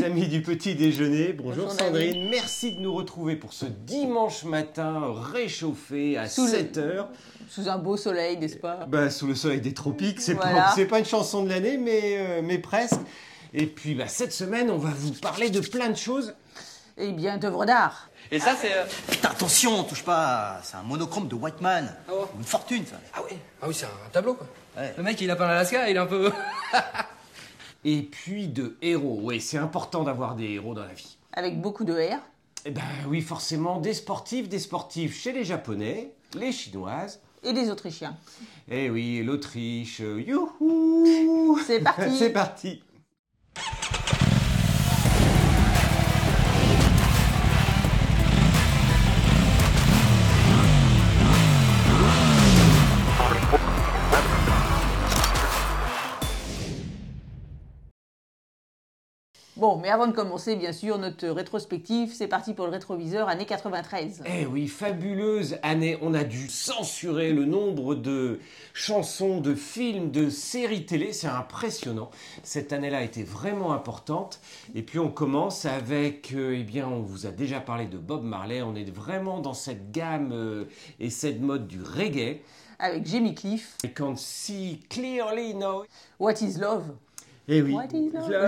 Les amis du petit déjeuner, bonjour, Bonjour, Sandrine, merci de nous retrouver pour ce dimanche matin réchauffé à Sous le- 7 heures, Sous un beau soleil, n'est-ce pas? Bah, sous le soleil des tropiques, c'est Voilà. pas, une chanson de l'année mais, euh, mais presque. Et puis bah, cette semaine on va vous parler de plein de choses. Eh bien, d'œuvres d'art. Et ça, c'est. euh, Putain, attention, touche pas. C'est un monochrome de Whiteman. Ah ouais? Une fortune, ça. Ah oui, ah oui c'est un tableau quoi. Ouais. Le mec il a peint l'Alaska, il est un peu. Et puis de héros, oui c'est important d'avoir des héros dans la vie. Avec beaucoup de R. Eh ben oui forcément des sportifs, des sportifs chez les japonais, les chinoises. Et des Autrichiens. Eh oui, l'Autriche, youhou C'est parti. C'est parti Bon, mais avant de commencer, bien sûr, notre rétrospective, c'est parti pour le rétroviseur année 93. Eh oui, fabuleuse année. On a dû censurer le nombre de chansons, de films, de séries télé. C'est impressionnant. Cette année-là a été vraiment importante. Et puis on commence avec, euh, eh bien, on vous a déjà parlé de Bob Marley. On est vraiment dans cette gamme euh, et cette mode du reggae. Avec Jamie Cliff. I can see clearly now. What is love? Eh oui.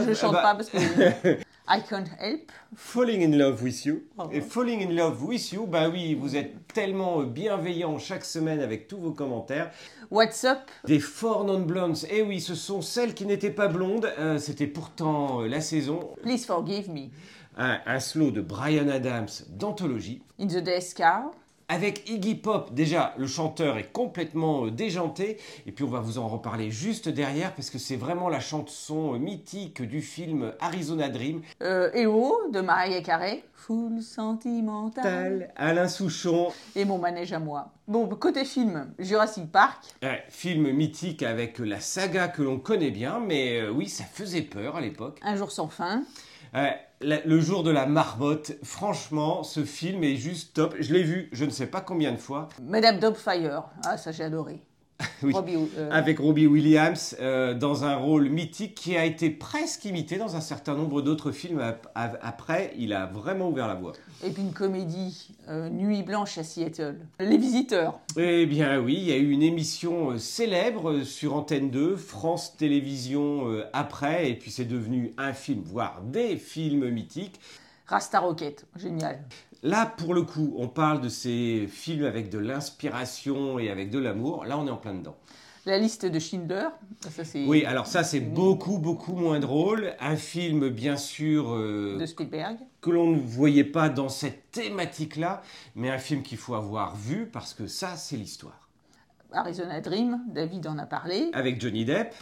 Je chante ah bah, pas parce que. I can't help. Falling in love with you. Oh. Et falling in love with you, bah oui, vous êtes tellement bienveillant chaque semaine avec tous vos commentaires. What's up? Des Four Non Blondes, eh oui, ce sont celles qui n'étaient pas blondes, euh, c'était pourtant euh, la saison. Please forgive me. Un, un slow de Brian Adams d'anthologie. In the Death Car. Avec Iggy Pop, déjà, le chanteur est complètement euh, déjanté. Et puis on va vous en reparler juste derrière, parce que c'est vraiment la chanson euh, mythique du film Arizona Dream. Euh, Hello de Mariah Carey. Full sentimental. Tal, Alain Souchon, Et mon manège à moi. Bon, côté film, Jurassic Park. Ouais, film mythique avec la saga que l'on connaît bien, mais euh, oui, ça faisait peur à l'époque. Un jour sans fin. Le jour de la marmotte, franchement, ce film est juste top. Je l'ai vu, je ne sais pas combien de fois, Madame Dobfire. Ah, ça j'ai adoré. Oui. Robbie, euh, avec Robbie Williams euh, dans un rôle mythique qui a été presque imité dans un certain nombre d'autres films ap- ap- après. Il a vraiment ouvert la voie. Et puis une comédie, euh, Nuit blanche à Seattle. Les visiteurs. Eh bien oui, il y a eu une émission célèbre sur Antenne 2, France Télévisions après, et puis c'est devenu un film, voire des films mythiques. Rasta Rocket. Génial. Là, pour le coup, on parle de ces films avec de l'inspiration et avec de l'amour. Là, on est en plein dedans. La liste de Schindler. Ça, c'est Oui, alors ça, c'est beaucoup, beaucoup moins drôle. Un film, bien sûr, euh, de Spielberg. que l'on ne voyait pas dans cette thématique-là, mais un film qu'il faut avoir vu parce que ça, c'est l'histoire. Arizona Dream. David en a parlé. Avec Johnny Depp,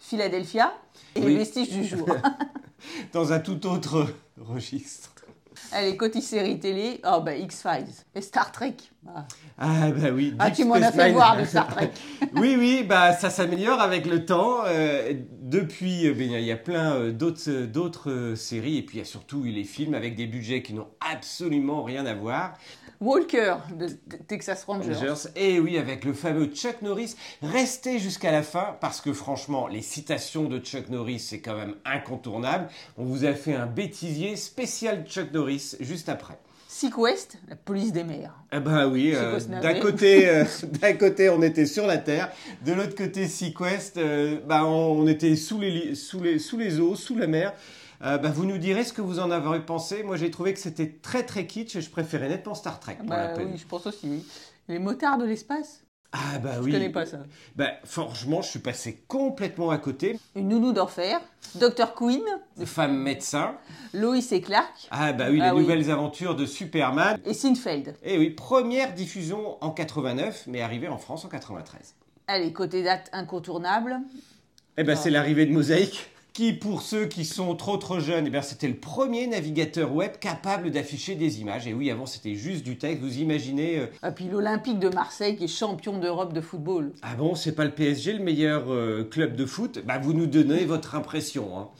Philadelphia. Et Oui. les vestiges du jour. dans un tout autre registre. Allez, côté série télé. Oh, bah, X-Files. Et Star Trek. Ah, Ah bah oui. Ah, tu m'en as fait Nine. voir de Star Trek. oui, oui, bah ça s'améliore avec le temps. Euh, depuis, euh, ben, il y a plein euh, d'autres euh, d'autres séries et puis il y a surtout les films avec des budgets qui n'ont absolument rien à voir. Walker de de Texas Rangers. Rangers. Et oui, avec le fameux Chuck Norris. Restez jusqu'à la fin parce que franchement, les citations de Chuck Norris, c'est quand même incontournable. On vous a fait un bêtisier spécial Chuck Norris juste après. Sequest, la police des mers. Ah bah oui, euh, d'un côté, euh, d'un côté on était sur la terre, de l'autre côté Sequest, euh, bah on, on était sous les, sous les sous les eaux, sous la mer. Euh, bah, vous nous direz ce que vous en avez pensé. Moi j'ai trouvé que c'était très très kitsch et je préférais nettement Star Trek. pour la Bah peine. oui, je pense aussi. oui. Les motards de l'espace? Ah bah Je oui. connais pas ça. Bah franchement, je suis passé complètement à côté. Une nounou d'enfer. Dr. Queen. Femme médecin. Lois et Clark. Ah bah oui, Ah les oui. nouvelles aventures de Superman. Et Sinfeld. Et oui, première diffusion en 89, mais arrivée en France en 93. Allez, côté date incontournable. Eh ben, Ah. c'est l'arrivée de Mosaic, qui, pour ceux qui sont trop trop jeunes, eh c'était le premier navigateur web capable d'afficher des images. Et oui, avant, c'était juste du texte. Vous imaginez, euh, Et Ah, puis l'Olympique de Marseille qui est champion d'Europe de football. ah bon, c'est pas le PSG le meilleur euh, club de foot? Bah, vous nous donnez votre impression. hein.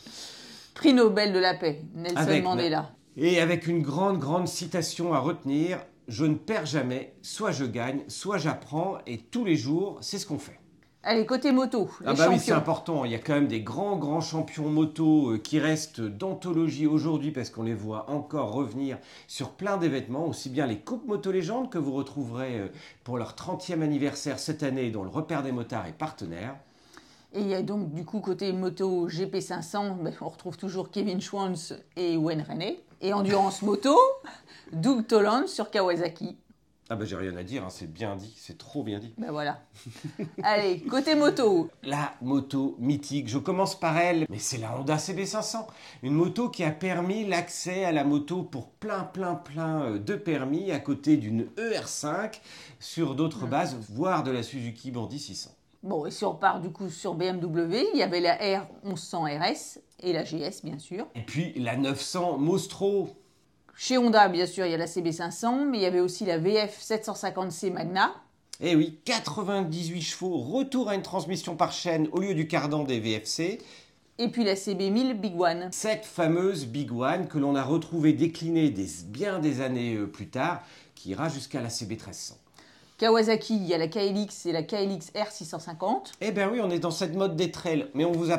Prix Nobel de la paix. Nelson Avec- Mandela. Et avec une grande, grande citation à retenir, je ne perds jamais, soit je gagne, soit j'apprends, et tous les jours, c'est ce qu'on fait. Allez, côté moto, les Ah bah oui, c'est important. Il y a quand même des grands, grands champions moto euh, qui restent d'anthologie aujourd'hui parce qu'on les voit encore revenir sur plein d'événements, aussi bien les Coupes Moto Légendes que vous retrouverez euh, pour leur 30e anniversaire cette année dont le repère des motards est partenaire. Et il y a donc du coup côté moto GP500, ben, on retrouve toujours Kevin Schwantz et Wayne René. Et endurance moto, Doug Toland sur Kawasaki. Ah bah j'ai rien à dire, hein, c'est bien dit, c'est trop bien dit. Ben voilà. Allez, côté moto, La moto mythique, je commence par elle, mais c'est la Honda CB500. Une moto qui a permis l'accès à la moto pour plein, plein, plein euh, de permis à côté d'une ER5 sur d'autres bases, voire de la Suzuki Bandy 600. bon, et si on part du coup sur BMW, il y avait la R1100 RS et la GS bien sûr. Et puis la 900 Mostro. Chez Honda, bien sûr, il y a la CB500, mais il y avait aussi la VF 750C Magna. Eh oui, 98 chevaux, retour à une transmission par chaîne au lieu du cardan des VFC. Et puis la CB1000 Big One. Cette fameuse Big One que l'on a retrouvée déclinée des, bien des années euh, plus tard, qui ira jusqu'à la CB1300. Kawasaki, il y a la KLX et la KLX R650. Eh ben oui, on est dans cette mode des trails, mais on vous a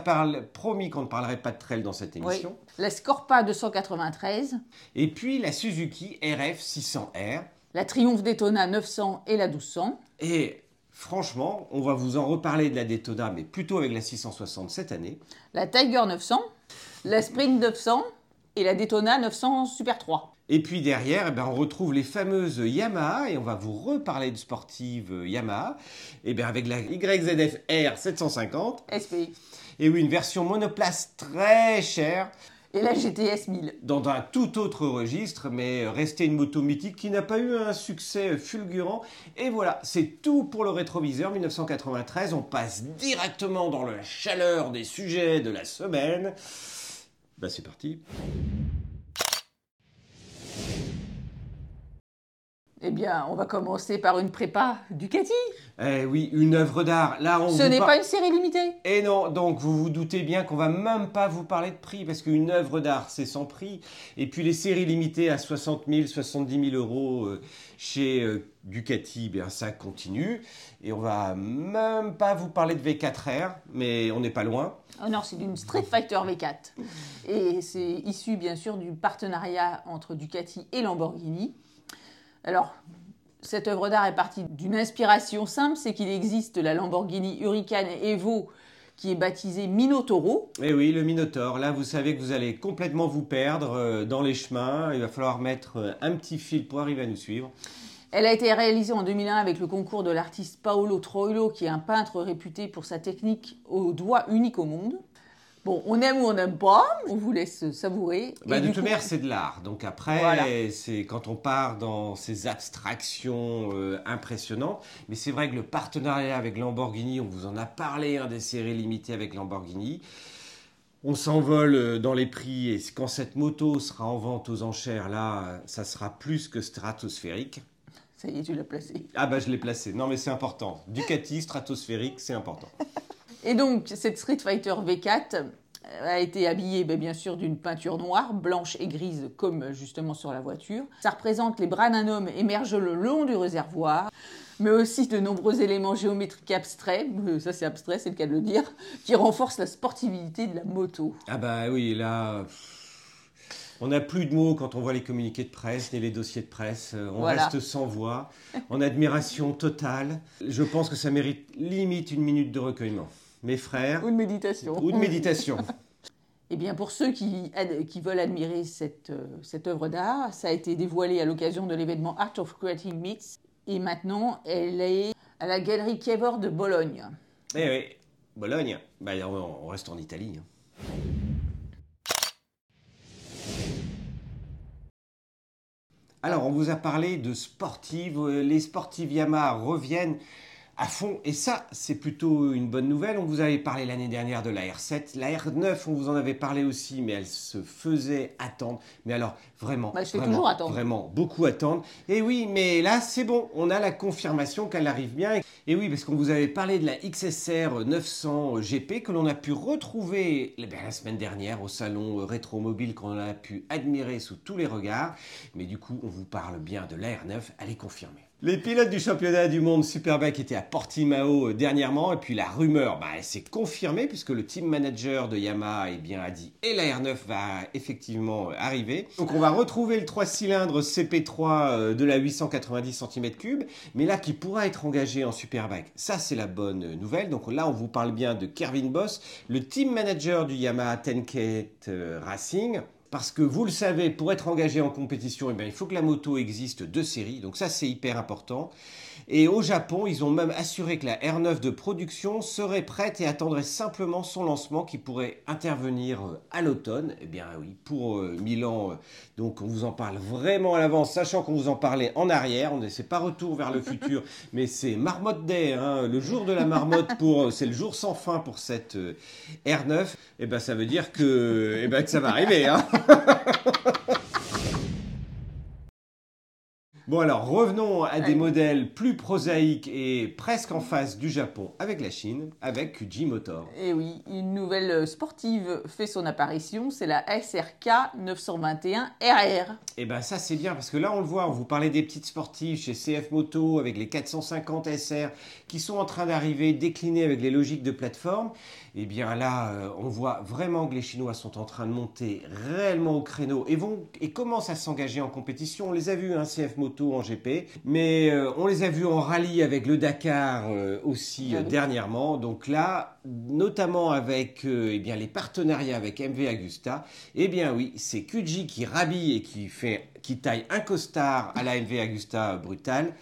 promis qu'on ne parlerait pas de trail dans cette Oui. émission. La Scorpa 293. Et puis la Suzuki RF 600R. La Triumph Daytona 900 et la 1200. Et franchement, on va vous en reparler de la Daytona, mais plutôt avec la 660 cette année. La Tiger 900. La Sprint 900 et la Daytona 900 Super 3. Et puis derrière, eh ben, on retrouve les fameuses Yamaha, et on va vous reparler de sportives euh, Yamaha, et bien avec la YZF R 750, SP. et oui, une version monoplace très chère, Et la GTS 1000. dans un tout autre registre, mais restait une moto mythique qui n'a pas eu un succès fulgurant. Et voilà, c'est tout pour le rétroviseur 1993. On passe directement dans la chaleur des sujets de la semaine. Bah c'est parti. Eh bien, on va commencer par une prépa Ducati. Eh oui, une œuvre d'art. Là, on Ce n'est par- pas une série limitée. Et non, donc vous vous doutez bien qu'on va même pas vous parler de prix parce qu'une œuvre d'art c'est sans prix. Et puis les séries limitées à 60 000, 70 000 euros euh, chez euh, Ducati, bien ça continue. Et on va même pas vous parler de V4R, mais on n'est pas loin. Oh non, c'est d'une Street Fighter V4. Et c'est issu bien sûr du partenariat entre Ducati et Lamborghini. Alors, cette œuvre d'art est partie d'une inspiration simple, c'est qu'il existe la Lamborghini Huracan Evo qui est baptisée Minotoro. Et oui, le Minotaur. Là, vous savez que vous allez complètement vous perdre euh, dans les chemins. Il va falloir mettre euh, un petit fil pour arriver à nous suivre. Elle a été réalisée en 2001 avec le concours de l'artiste Paolo Troilo, qui est un peintre réputé pour sa technique au doigt unique au monde. Bon, on aime ou on n'aime pas, on vous laisse savourer. Bah, de du toute manière, c'est de l'art. Donc après, Voilà. c'est quand on part dans ces abstractions euh, impressionnantes. Mais c'est vrai que le partenariat avec Lamborghini, on vous en a parlé, hein, des séries limitées avec Lamborghini. On s'envole euh, dans les prix et quand cette moto sera en vente aux enchères, là, euh, ça sera plus que stratosphérique. Ça y est, tu l'as placé. Ah bah je l'ai placé. Non mais c'est important. Ducati, stratosphérique, c'est important. Et donc, cette Street Fighter V4 a été habillée ben, bien sûr d'une peinture noire, blanche et grise comme justement sur la voiture. Ça représente les bras d'un homme émergent le long du réservoir, mais aussi de nombreux éléments géométriques abstraits, euh, ça c'est abstrait, c'est le cas de le dire, qui renforcent la sportivité de la moto. Ah bah oui, là, on n'a plus de mots quand on voit les communiqués de presse ni les dossiers de presse. Euh, On Voilà. reste sans voix, en admiration totale. Je pense que ça mérite limite une minute de recueillement. Mes frères, Ou de méditation. ou de méditation. Eh bien, pour ceux qui, qui veulent admirer cette, euh, cette œuvre d'art, ça a été dévoilé à l'occasion de l'événement Art of Creating Meets. Et maintenant, elle est à la galerie Kiever de Bologne. Eh oui, Bologne, bah, on on reste en Italie. hein. Alors, on vous a parlé de sportives. euh, Les sportives Yamaha reviennent à fond. Et ça, c'est plutôt une bonne nouvelle. On vous avait parlé l'année dernière de la R7. La R9, on vous en avait parlé aussi, mais elle se faisait attendre. Mais alors, vraiment, Bah, je vraiment, toujours attendre. vraiment, beaucoup attendre. Et oui, mais là, c'est bon. On a la confirmation qu'elle arrive bien. Et oui, parce qu'on vous avait parlé de la XSR 900 GP que l'on a pu retrouver eh bien, la semaine dernière au salon Rétromobile qu'on a pu admirer sous tous les regards. Mais du coup, on vous parle bien de la R9. Elle est confirmée. Les pilotes du championnat du monde Superbike étaient à Portimao euh, dernièrement et puis la rumeur bah, elle s'est confirmée puisque le team manager de Yamaha eh bien, a dit et la R9 va effectivement euh, arriver. Donc on va retrouver le 3 cylindres CP3 euh, de la 890 cm3 mais là qui pourra être engagé en Superbike. Ça c'est la bonne nouvelle. Donc là on vous parle bien de Kervin Boss, le team manager du Yamaha Tenket Racing. Parce que vous le savez, pour être engagé en compétition, eh bien, il faut que la moto existe de série. Donc ça, c'est hyper important. Et au Japon, ils ont même assuré que la R9 de production serait prête et attendrait simplement son lancement qui pourrait intervenir euh, à l'automne. Eh bien oui, pour euh, Milan, euh, donc on vous en parle vraiment à l'avance, sachant qu'on vous en parlait en arrière. On c'est pas retour vers le futur, mais c'est Marmotte Day, hein, le jour de la marmotte pour, c'est le jour sans fin pour cette R9. Eh ben ça veut dire que, eh ben, que ça va arriver. Hein. Bon alors revenons à des modèles plus prosaïques et presque en face du Japon avec la Chine, avec Kuji Motor. Et oui, une nouvelle sportive fait son apparition, c'est la SRK 921 RR. Et ben ça c'est bien parce que là on le voit, on vous parlait des petites sportives chez CF Moto avec les 450 SR qui sont en train d'arriver déclinées avec les logiques de plateforme. Et bien là euh, on voit vraiment que les Chinois sont en train de monter réellement au créneau et vont et commencent à s'engager en compétition. On les a vus, hein, CF Moto en GP. Mais euh, on les a vus en rallye avec le Dakar euh, aussi euh, dernièrement. Donc là, notamment avec eh bien, les partenariats avec MV Agusta, eh bien oui, c'est Kuji qui rhabille et qui, fait, qui taille un costard à la MV Agusta brutale.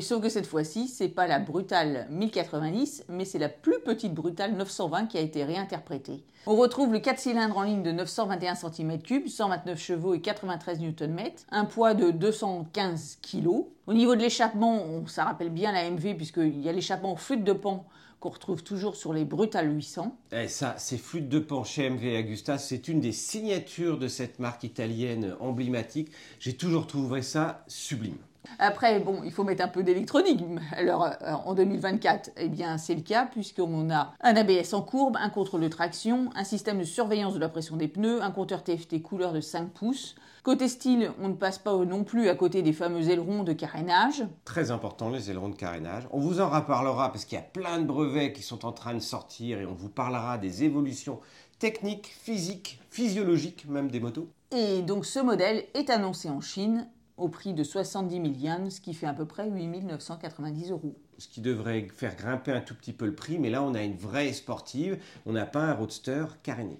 Sauf que cette fois-ci, c'est pas la brutale 1090, mais c'est la plus petite brutale 920 qui a été réinterprétée. On retrouve le 4 cylindres en ligne de 921 cm3, 129 chevaux et 93 Nm, un poids de 215 kg. Au niveau de l'échappement, ça rappelle bien la MV puisqu'il y a l'échappement flûte de pan qu'on retrouve toujours sur les Brutal 800. Et eh, ça, ces flûtes de pan chez MV Agusta, c'est une des signatures de cette marque italienne emblématique. J'ai toujours trouvé ça sublime. Après, bon, il faut mettre un peu d'électronique. Alors, euh, en 2024, eh bien, c'est le cas, puisqu'on a un ABS en courbe, un contrôle de traction, un système de surveillance de la pression des pneus, un compteur TFT couleur de 5 pouces. Côté style, on ne passe pas non plus à côté des fameux ailerons de carénage. Très important, les ailerons de carénage. On vous en reparlera parce qu'il y a plein de brevets qui sont en train de sortir et on vous parlera des évolutions techniques, physiques, physiologiques même des motos. Et donc ce modèle est annoncé en Chine au prix de 70 000 yens, ce qui fait à peu près 8 990 euros. Ce qui devrait faire grimper un tout petit peu le prix, mais là on a une vraie sportive, on n'a pas un roadster caréné.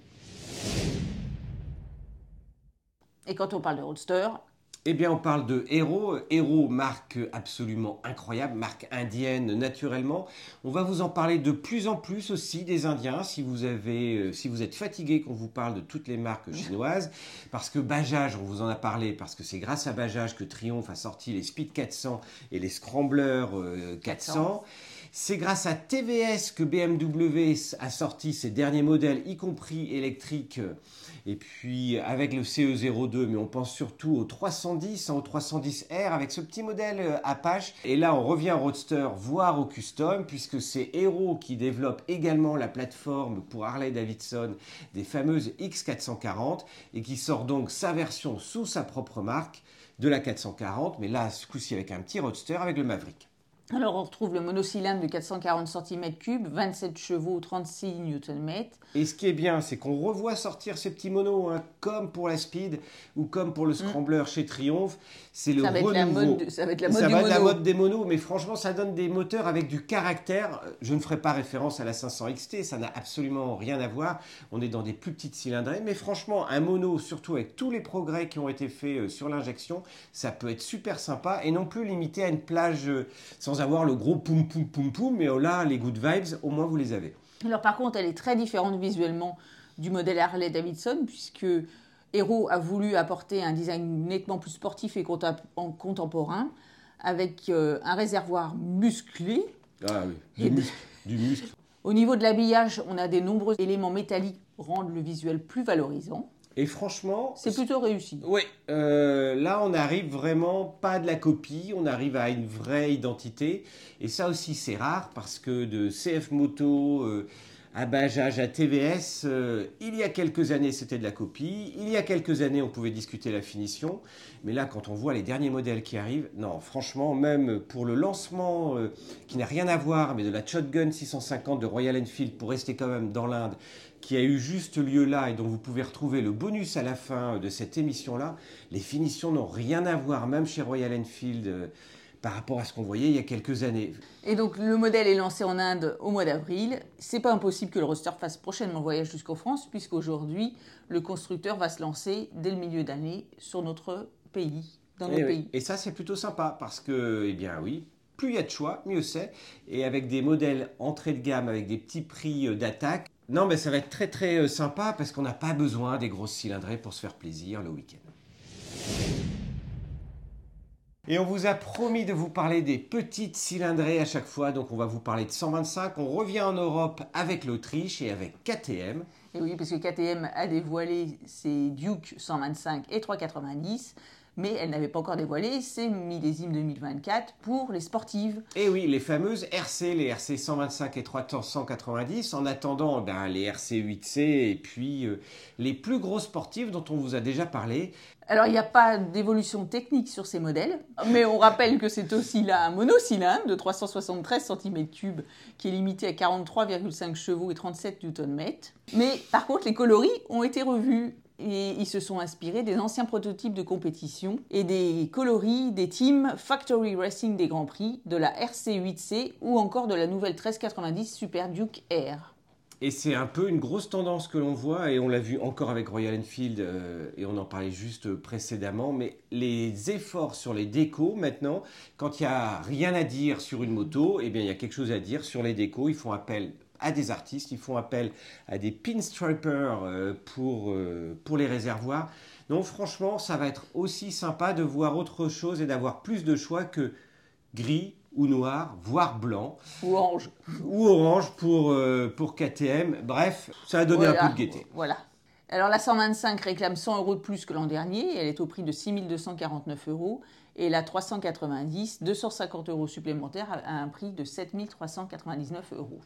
Et quand on parle de roadster, eh bien, on parle de Hero. Hero, marque absolument incroyable, marque indienne naturellement. On va vous en parler de plus en plus aussi des Indiens, si vous, avez, euh, si vous êtes fatigué qu'on vous parle de toutes les marques chinoises. Parce que Bajaj, on vous en a parlé, parce que c'est grâce à Bajaj que Triumph a sorti les Speed 400 et les Scrambler 400. Euh, c'est grâce à TVS que BMW a sorti ses derniers modèles, y compris électriques et puis avec le CE02, mais on pense surtout au 310, hein, au 310R avec ce petit modèle euh, Apache. Et là, on revient au Roadster, voire au Custom, puisque c'est Hero qui développe également la plateforme pour Harley Davidson des fameuses X440 et qui sort donc sa version sous sa propre marque de la 440, mais là, ce coup-ci avec un petit Roadster avec le Maverick. Alors on retrouve le monocylindre de 440 cm3, 27 chevaux, 36 Nm. Et ce qui est bien, c'est qu'on revoit sortir ces petits monos, hein, comme pour la Speed ou comme pour le mm. Scrambler chez Triumph. C'est le ça va renouveau. ça va être la mode, ça va être la mode des monos, mais franchement, ça donne des moteurs avec du caractère. Je ne ferai pas référence à la 500 XT, ça n'a absolument rien à voir. On est dans des plus petites cylindrées, mais franchement, un mono, surtout avec tous les progrès qui ont été faits euh, sur l'injection, ça peut être super sympa et non plus limité à une plage euh, sans avoir le gros poum poum poum poum, mais oh là, les good vibes, au moins vous les avez. Alors par contre, elle est très différente visuellement du modèle Harley Davidson, puisque Hero a voulu apporter un design nettement plus sportif et contemporain, avec euh, un réservoir musclé. Ah oui, du, muscle, Au niveau de l'habillage, on a des nombreux éléments métalliques rendent le visuel plus valorisant. Et franchement, c'est plutôt réussi. Oui, euh, là on arrive vraiment pas de la copie, on arrive à une vraie identité. Et ça aussi c'est rare parce que de CF Moto euh, à Bajaj, à TVS. euh, il y a quelques années, c'était de la copie. Il y a quelques années, on pouvait discuter la finition. Mais là, quand on voit les derniers modèles qui arrivent, non, franchement, même pour le lancement euh, qui n'a rien à voir, mais de la Shotgun 650 de Royal Enfield, pour rester quand même dans l'Inde, qui a eu juste lieu là et dont vous pouvez retrouver le bonus à la fin de cette émission-là, les finitions n'ont rien à voir, même chez Royal Enfield, euh, par rapport à ce qu'on voyait il y a quelques années. Et donc le modèle est lancé en Inde au mois d'avril. C'est pas impossible que le roster fasse prochainement le voyage jusqu'en France, puisqu'aujourd'hui le constructeur va se lancer dès le milieu d'année sur notre pays, dans Et, notre oui. pays. Et ça, c'est plutôt sympa parce que, eh bien oui, plus il y a de choix, mieux c'est. Et avec des modèles entrée de gamme, avec des petits prix euh, d'attaque, non, mais ça va être très très euh, sympa parce qu'on n'a pas besoin des grosses cylindrées pour se faire plaisir le week-end. Et on vous a promis de vous parler des petites cylindrées à chaque fois, donc on va vous parler de 125. On revient en Europe avec l'Autriche et avec KTM. Et oui, parce que KTM a dévoilé ses Duke 125 et 390, mais elle n'avait pas encore dévoilé ses millésimes 2024 pour les sportives. Et oui, les fameuses RC, les RC 125 et 390, en attendant ben, les RC 8C et puis euh, les plus gros sportifs dont on vous a déjà parlé. Alors, il n'y a pas d'évolution technique sur ces modèles, mais on rappelle que c'est aussi là un monocylindre de 373 cm3 qui est limité à 43,5 chevaux et 37 Nm. Mais par contre, les coloris ont été revus et ils se sont inspirés des anciens prototypes de compétition et des coloris des teams Factory Racing des Grands Prix, de la RC8C ou encore de la nouvelle 1390 Super Duke Air. Et c'est un peu une grosse tendance que l'on voit, et on l'a vu encore avec Royal Enfield, euh, et on en parlait juste précédemment, mais les efforts sur les décos, maintenant, quand il n'y a rien à dire sur une moto, eh bien il y a quelque chose à dire sur les décos, ils font appel à des artistes, ils font appel à des pinstripers euh, pour, euh, pour les réservoirs. Donc franchement, ça va être aussi sympa de voir autre chose et d'avoir plus de choix que gris ou noir, voire blanc Ou orange. ou orange pour, euh, pour KTM. Bref, ça a donné Voilà. un peu de gaieté. Voilà. Alors la 125 réclame 100 euros de plus que l'an dernier. Elle est au prix de 6249 euros. Et la 390, 250 euros supplémentaires à un prix de 7399 euros.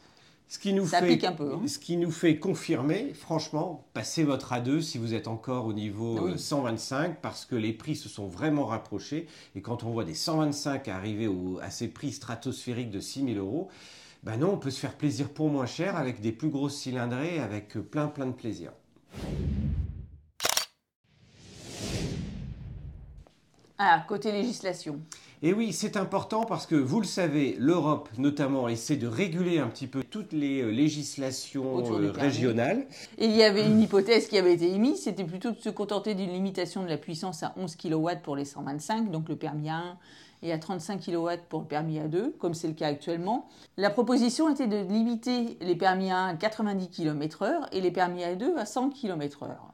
Ce qui nous Ça fait, pique un peu, hein. Ce qui nous fait confirmer, franchement, passez votre A2 si vous êtes encore au niveau Oui. euh, 125 parce que les prix se sont vraiment rapprochés. Et quand on voit des 125 arriver au- à ces prix stratosphériques de 6000 euros, ben non, on peut se faire plaisir pour moins cher avec des plus grosses cylindrées, avec euh, plein plein de plaisir. Ah, côté législation. Et oui, c'est important parce que vous le savez, l'Europe notamment essaie de réguler un petit peu toutes les euh, législations euh, régionales. Et il y avait une hypothèse qui avait été émise, c'était plutôt de se contenter d'une limitation de la puissance à 11 kW pour les 125, donc le permis A1, et à 35 kW pour le permis A2, comme c'est le cas actuellement. La proposition était de limiter les permis A1 à 90 km/h et les permis A2 à 100 km/h.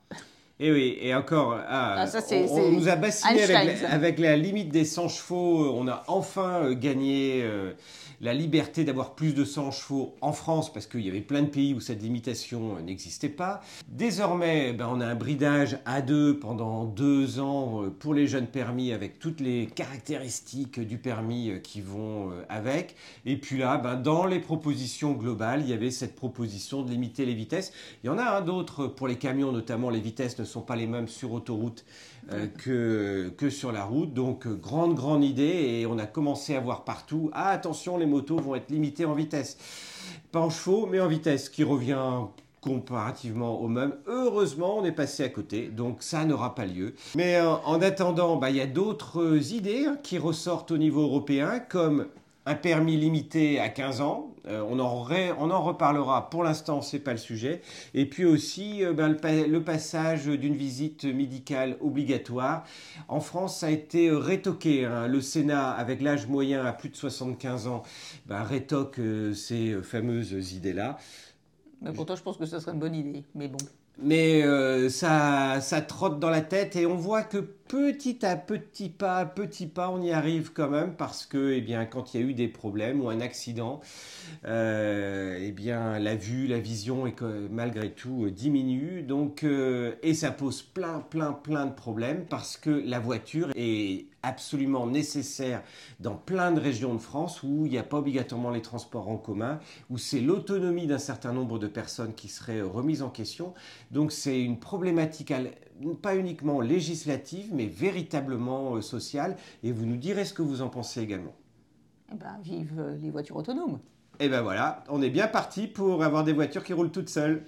Et oui, et encore, ah, Ah, ça, on, nous a bassiné avec la, ça. avec la limite des 100 chevaux. On a enfin euh, gagné euh, la liberté d'avoir plus de 100 chevaux en France parce qu'il y avait plein de pays où cette limitation euh, n'existait pas. Désormais, ben, on a un bridage A2 pendant deux ans euh, pour les jeunes permis avec toutes les caractéristiques du permis qui vont avec. Et puis là, ben, dans les propositions globales, il y avait cette proposition de limiter les vitesses. Il y en a un d'autre pour les camions, notamment les vitesses ne sont pas les mêmes sur autoroute euh, que, que sur la route. Donc, euh, grande, grande idée. Et on a commencé à voir partout, ah attention, les motos vont être limitées en vitesse. Pas en chevaux, mais en vitesse, qui revient comparativement au même. Heureusement, on est passé à côté, donc ça n'aura pas lieu. Mais euh, en attendant, bah, il y a d'autres idées hein, qui ressortent au niveau européen, comme un permis limité à 15 ans. Euh, on, en ré- on en reparlera. Pour l'instant, c'est pas le sujet. Et puis aussi euh, ben, le, pa- le passage d'une visite médicale obligatoire. En France, ça a été euh, rétoqué. hein. Le Sénat, avec l'âge moyen à plus de 75 ans, ben, rétoque euh, ces fameuses idées-là. Mais pourtant, je pense que ce serait une bonne idée. Mais bon. mais ça, ça trotte dans la tête et on voit que petit à petit pas, petit pas, on y arrive quand même parce que, eh bien, quand il y a eu des problèmes ou un accident, euh, eh bien, la vue, la vision est malgré tout euh, diminue. Donc, euh, et ça pose plein, plein, plein de problèmes parce que la voiture est absolument nécessaire dans plein de régions de France où il n'y a pas obligatoirement les transports en commun, où c'est l'autonomie d'un certain nombre de personnes qui serait remise en question. Donc c'est une problématique pas uniquement législative, mais véritablement sociale. Et vous nous direz ce que vous en pensez également. Eh ben, vive les voitures autonomes. Et ben voilà, on est bien parti pour avoir des voitures qui roulent toutes seules.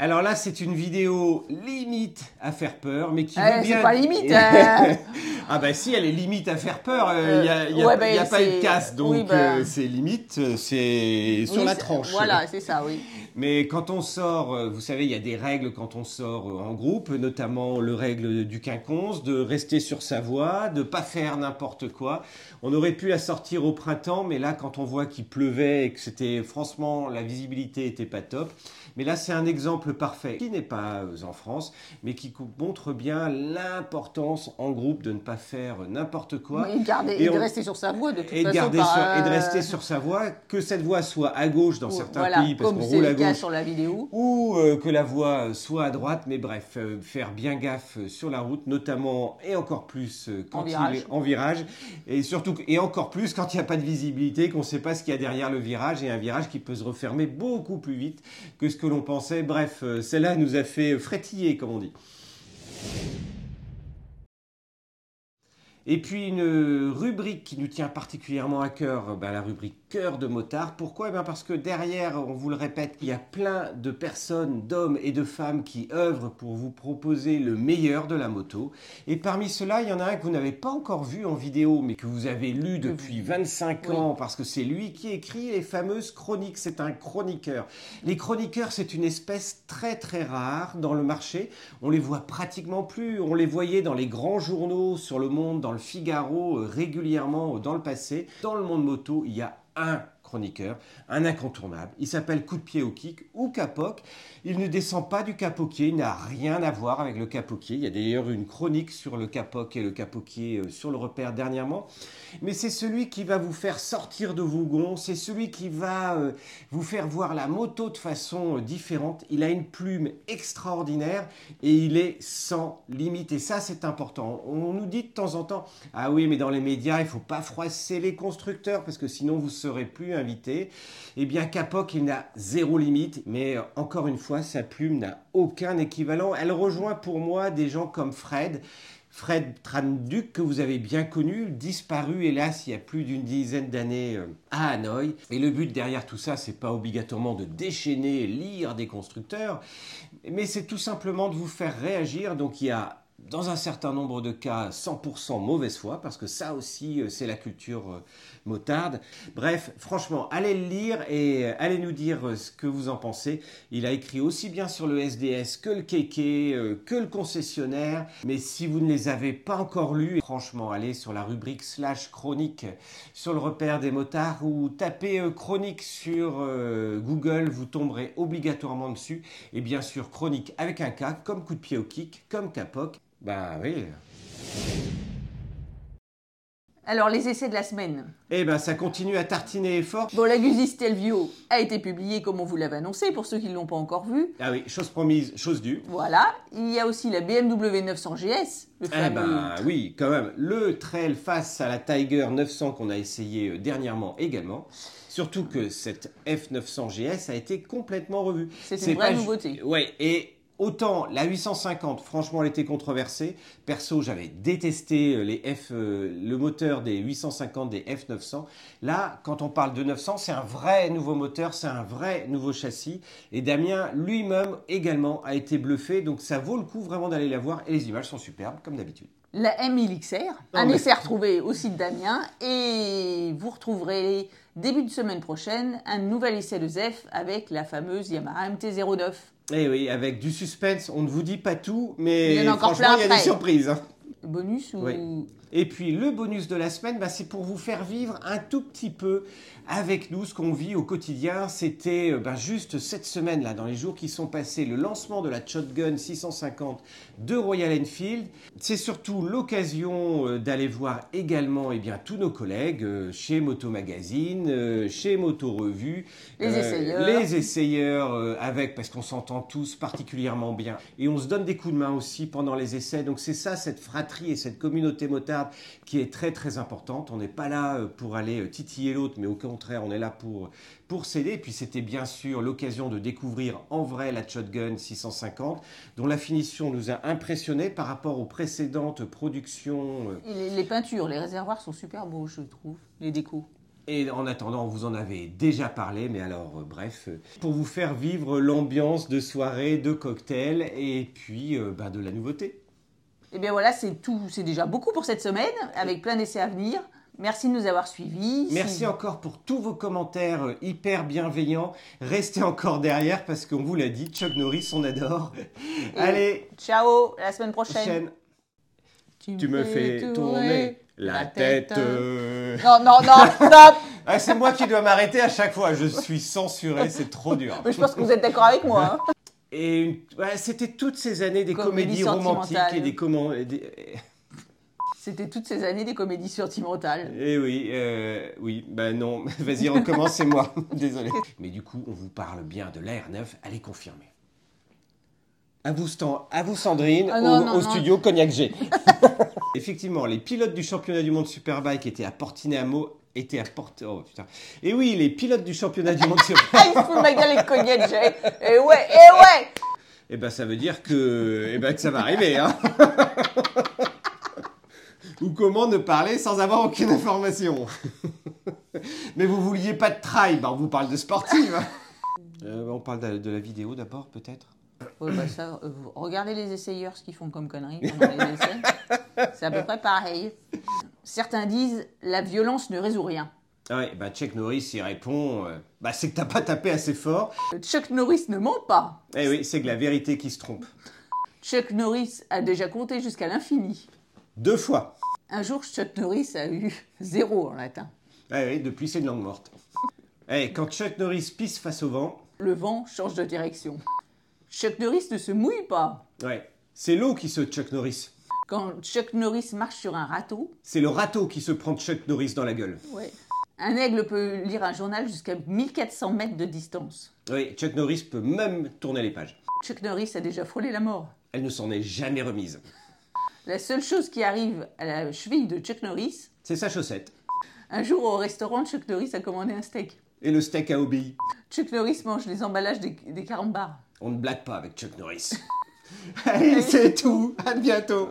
Alors là, c'est une vidéo limite à faire peur, mais qui Eh, veut bien. c'est pas limite, euh. ah bah si, elle est limite à faire peur. Il n'y a, y a- ouais, bah, y a pas eu de casse, donc oui, bah. euh, c'est limite, euh, c'est sur Oui, la tranche. Voilà, c'est ça, oui. Mais quand on sort, euh, vous savez, il y a des règles quand on sort euh, en groupe, notamment le règle du quinconce, de rester sur sa voie, de pas faire n'importe quoi. On aurait pu la sortir au printemps, mais là, quand on voit qu'il pleuvait et que c'était, franchement, la visibilité était pas top. Mais là, c'est un exemple parfait qui n'est pas euh, en France, mais qui montre bien l'importance en groupe de ne pas faire n'importe quoi. Et, de garder, Et et de on- rester sur sa voie, de toute Et de, façon. garder par, sur- et de rester sur sa voie, que cette voie soit à gauche dans certains voilà, pays, parce qu'on roule à le sur la vidéo. ou euh, que la voie soit à droite, mais bref, euh, faire bien gaffe euh, sur la route, notamment et encore plus euh, quand En il virage. est en virage, et surtout et encore plus quand il n'y a pas de visibilité, qu'on ne sait pas ce qu'il y a derrière le virage, et un virage qui peut se refermer beaucoup plus vite que ce que l'on pensait. Bref, celle-là nous a fait frétiller, comme on dit. Et puis une rubrique qui nous tient particulièrement à cœur, ben, la rubrique cœur de motard. Pourquoi? Eh ben Parce que derrière, on vous le répète, il y a plein de personnes, d'hommes et de femmes qui œuvrent pour vous proposer le meilleur de la moto. Et parmi ceux-là, il y en a un que vous n'avez pas encore vu en vidéo, mais que vous avez lu depuis 25 Oui. ans, parce que c'est lui qui écrit les fameuses chroniques. C'est un chroniqueur. Les chroniqueurs, c'est une espèce très très rare dans le marché. On les voit pratiquement plus. On les voyait dans les grands journaux, sur le Monde, dans le Figaro, euh, régulièrement euh, dans le passé. Dans le monde moto, il y a un un incontournable. Il s'appelle Coup de pied au kick ou Capoc. Il ne descend pas du capoquier, il n'a rien à voir avec le capoquier. Il y a d'ailleurs une chronique sur le capoc et le capoquier euh, sur le repère dernièrement. Mais c'est celui qui va vous faire sortir de vos gonds, c'est celui qui va euh, vous faire voir la moto de façon euh, différente. Il a une plume extraordinaire et il est sans limite. Et ça, c'est important. On nous dit de temps en temps, ah oui, mais dans les médias, il faut pas froisser les constructeurs parce que sinon vous serez plus invité. Eh bien, Capoc, il n'a zéro limite, mais euh, encore une fois, sa plume n'a aucun équivalent. Elle rejoint pour moi des gens comme Fred. Fred Tranduc, que vous avez bien connu, disparu hélas il y a plus d'une dizaine d'années euh, à Hanoï. Et le but derrière tout ça, c'est pas obligatoirement de déchaîner l'ire des constructeurs, mais c'est tout simplement de vous faire réagir. Donc il y a dans un certain nombre de cas 100% mauvaise foi, parce que ça aussi euh, c'est la culture euh, motarde. Bref, franchement, allez le lire et euh, allez nous dire ce que vous en pensez. Il a écrit aussi bien sur le SDS que le kéké, que le concessionnaire. Mais si vous ne les avez pas encore lus, franchement, allez sur la rubrique slash chronique sur le repère des motards ou tapez chronique sur Google, vous tomberez obligatoirement dessus. Et bien sûr, chronique avec un K, comme coup de pied au kick, comme capoc. Bah oui. Alors, les essais de la semaine. Eh ben, ça continue à tartiner fort. Bon, la Guzzi Stelvio a été publiée comme on vous l'avait annoncé, pour ceux qui ne l'ont pas encore vu. Ah oui, chose promise, chose due. Voilà. Il y a aussi la BMW 900 GS, le Eh fameux... ben oui, quand même. Le trail face à la Tiger 900 qu'on a essayé euh, dernièrement également. Surtout que cette F900 GS a été complètement revue. C'est une vraie pas ju- nouveauté. Ouais, et autant la 850, franchement, elle était controversée. Perso, j'avais détesté euh, les F, euh, le moteur des 850 des F900. Là, quand on parle de 900, c'est un vrai nouveau moteur, c'est un vrai nouveau châssis. Et Damien lui-même également a été bluffé, donc ça vaut le coup vraiment d'aller la voir. Et les images sont superbes, comme d'habitude. La M1000XR, un mais- essai retrouvé au site d'Amiens, et vous retrouverez début de semaine prochaine un nouvel essai de ZEF avec la fameuse Yamaha MT-09. Eh oui, avec du suspense, on ne vous dit pas tout, mais Il y en a encore franchement, plein il y a des surprises. hein. Bonus ou... Oui. Et puis le bonus de la semaine, bah, c'est pour vous faire vivre un tout petit peu avec nous. Ce qu'on vit au quotidien, c'était euh, ben, juste cette semaine, là, dans les jours qui sont passés, le lancement de la Shotgun 650 de Royal Enfield. C'est surtout l'occasion euh, d'aller voir également eh bien, tous nos collègues euh, chez Moto Magazine, euh, chez Moto Revue, Les essayeurs. les essayeurs avec, parce qu'on s'entend tous particulièrement bien. Et on se donne des coups de main aussi pendant les essais. Donc c'est ça, cette fratrie et cette communauté qui est très très importante. On n'est pas là euh, pour aller euh, titiller l'autre, mais au contraire, on est là pour, pour s'aider. Et puis c'était bien sûr l'occasion de découvrir en vrai la Shotgun 650, dont la finition nous a impressionnés par rapport aux précédentes productions. euh, Les, les peintures, les réservoirs sont super beaux, je trouve, les décos. Et en attendant, vous en avez déjà parlé, mais alors euh, bref, euh, pour vous faire vivre l'ambiance de soirée, de cocktail et puis euh, bah, de la nouveauté. Et bien voilà, c'est tout, c'est déjà beaucoup pour cette semaine, avec plein d'essais à venir. Merci de nous avoir suivis. Merci Si- encore pour tous vos commentaires euh, hyper bienveillants. Restez encore derrière parce qu'on vous l'a dit, Chuck Norris, on adore. Allez, Ciao, à la semaine prochaine. chaîne. Tu me fais tourner la tête. euh. Non, non, non, stop Ah, c'est moi qui dois m'arrêter à chaque fois. Je suis censuré, c'est trop dur. Mais je pense que vous êtes d'accord avec moi. hein. Et une- ouais, c'était toutes ces années des Comédie comédies romantiques et des comment. C'était toutes ces années des comédies sentimentales. Eh oui, euh, oui, bah non, vas-y, recommence, c'est moi. Désolé. Mais du coup, on vous parle bien de l'AR9, allez confirmer. À vous, Stan, à vous Sandrine, Ah non, au, non, au non. studio Cognac G. Effectivement, les pilotes du championnat du monde Superbike étaient à Portinamo, Porte... Oh putain. Et oui, les pilotes du championnat du monde. Ah, il se fout de ma gueule j'ai. Et ouais, et ouais Eh ben, ça veut dire que, eh ben, que ça va arriver. Hein. Ou comment ne parler sans avoir aucune information. Mais vous vouliez pas de trail, ben, on vous parle de sportive. Euh, on parle de, de la vidéo d'abord, peut-être? Ouais, bah ça, euh, regardez les essayeurs ce qu'ils font comme conneries pendant les essais. C'est à peu près pareil. Certains disent la violence ne résout rien. Ah ouais, bah Chuck Norris il répond euh, bah c'est que t'as pas tapé assez fort. Chuck Norris ne ment pas. Eh oui, c'est que la vérité qui se trompe. Chuck Norris a déjà compté jusqu'à l'infini. Deux fois. Un jour, Chuck Norris a eu zéro en latin. Ah oui, depuis c'est une langue morte. Eh, quand Chuck Norris pisse face au vent, Le vent change de direction. Chuck Norris ne se mouille pas. ouais, c'est l'eau qui se Chuck Norris. Quand Chuck Norris marche sur un râteau, C'est le râteau qui se prend Chuck Norris dans la gueule. un aigle peut lire un journal jusqu'à 1400 mètres de distance. Oui, Chuck Norris peut même tourner les pages. Chuck Norris a déjà frôlé la mort. Elle ne s'en est jamais remise. La seule chose qui arrive à la cheville de Chuck Norris, C'est sa chaussette. un jour au restaurant, Chuck Norris a commandé un steak. Et le steak a obéi. Chuck Norris mange les emballages des, des carambars. On ne blague pas avec Chuck Norris. Allez, c'est tout. À bientôt.